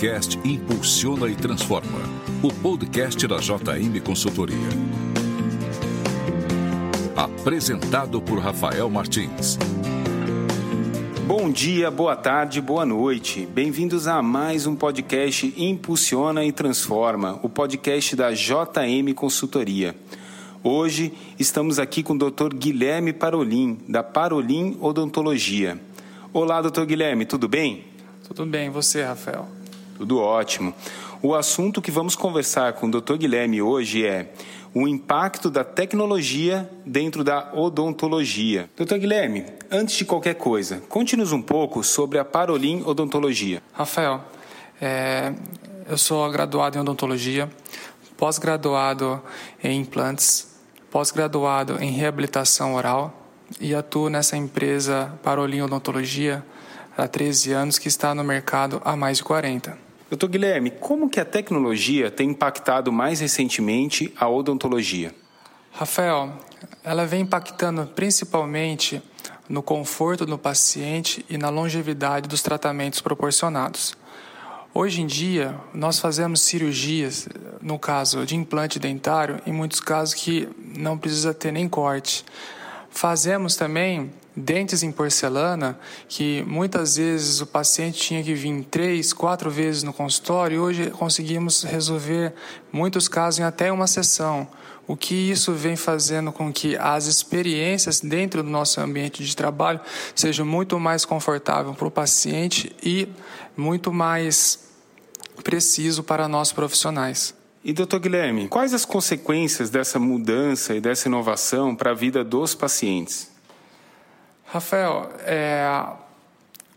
podcast Impulsiona e Transforma, o podcast da JM Consultoria. Apresentado por Rafael Martins. Bom dia, boa tarde, boa noite. Bem-vindos a mais um podcast Impulsiona e Transforma, o podcast da JM Consultoria. Hoje estamos aqui com o Dr. Guilherme Parolin, da Parolin Odontologia. Olá, doutor Guilherme, tudo bem? Tudo bem, e você, Rafael? Tudo ótimo. O assunto que vamos conversar com o Dr. Guilherme hoje é o impacto da tecnologia dentro da odontologia. Dr. Guilherme, antes de qualquer coisa, conte-nos um pouco sobre a Parolin Odontologia. Rafael, é, eu sou graduado em odontologia, pós-graduado em implantes, pós-graduado em reabilitação oral e atuo nessa empresa Parolin Odontologia há 13 anos que está no mercado há mais de 40. Doutor Guilherme, como que a tecnologia tem impactado mais recentemente a odontologia? Rafael, ela vem impactando principalmente no conforto do paciente e na longevidade dos tratamentos proporcionados. Hoje em dia, nós fazemos cirurgias, no caso de implante dentário, em muitos casos que não precisa ter nem corte. Fazemos também dentes em porcelana, que muitas vezes o paciente tinha que vir três, quatro vezes no consultório, e hoje conseguimos resolver muitos casos em até uma sessão. O que isso vem fazendo com que as experiências dentro do nosso ambiente de trabalho sejam muito mais confortável para o paciente e muito mais preciso para nós profissionais. E doutor Guilherme, quais as consequências dessa mudança e dessa inovação para a vida dos pacientes? Rafael, é,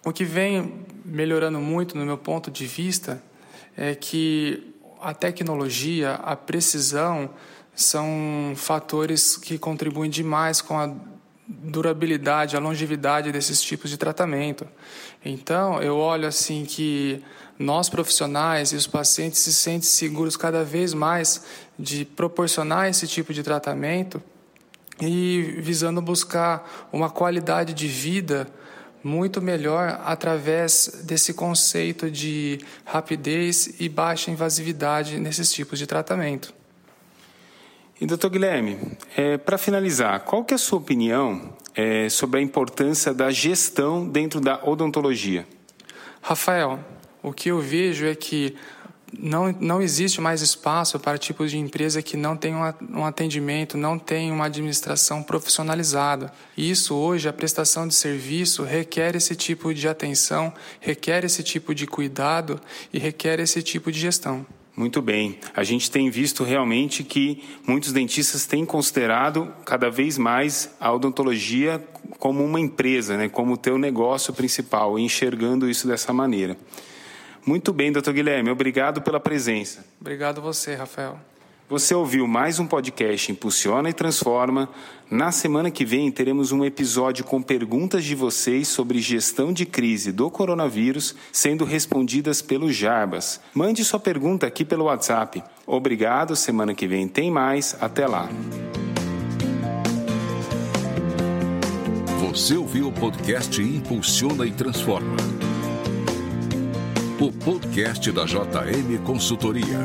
o que vem melhorando muito no meu ponto de vista é que a tecnologia, a precisão são fatores que contribuem demais com a durabilidade, a longevidade desses tipos de tratamento. Então, eu olho assim que nós profissionais e os pacientes se sentem seguros cada vez mais de proporcionar esse tipo de tratamento e visando buscar uma qualidade de vida muito melhor através desse conceito de rapidez e baixa invasividade nesses tipos de tratamento. E doutor Guilherme, é, para finalizar, qual que é a sua opinião é, sobre a importância da gestão dentro da odontologia? Rafael, o que eu vejo é que não, não existe mais espaço para tipos de empresa que não tem um atendimento, não tem uma administração profissionalizada. Isso hoje, a prestação de serviço requer esse tipo de atenção, requer esse tipo de cuidado e requer esse tipo de gestão. Muito bem. A gente tem visto realmente que muitos dentistas têm considerado cada vez mais a odontologia como uma empresa, né, como o teu negócio principal, enxergando isso dessa maneira. Muito bem, doutor Guilherme, obrigado pela presença. Obrigado você, Rafael. Você ouviu mais um podcast Impulsiona e Transforma. Na semana que vem teremos um episódio com perguntas de vocês sobre gestão de crise do coronavírus sendo respondidas pelo Jarbas. Mande sua pergunta aqui pelo WhatsApp. Obrigado, semana que vem tem mais. Até lá. Você ouviu o podcast Impulsiona e Transforma. O podcast da JM Consultoria.